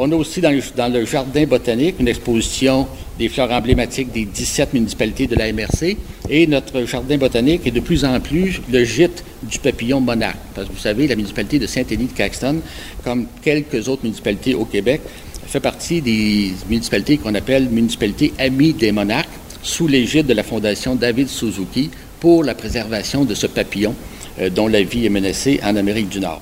On a aussi dans le, jardin botanique une exposition des fleurs emblématiques des 17 municipalités de la MRC. Et notre jardin botanique est de plus en plus le gîte du papillon monarque. Parce que vous savez, la municipalité de Saint-Élie de Caxton, comme quelques autres municipalités au Québec, fait partie des municipalités qu'on appelle municipalités amies des monarques, sous l'égide de la Fondation David Suzuki pour la préservation de ce papillon euh, dont la vie est menacée en Amérique du Nord.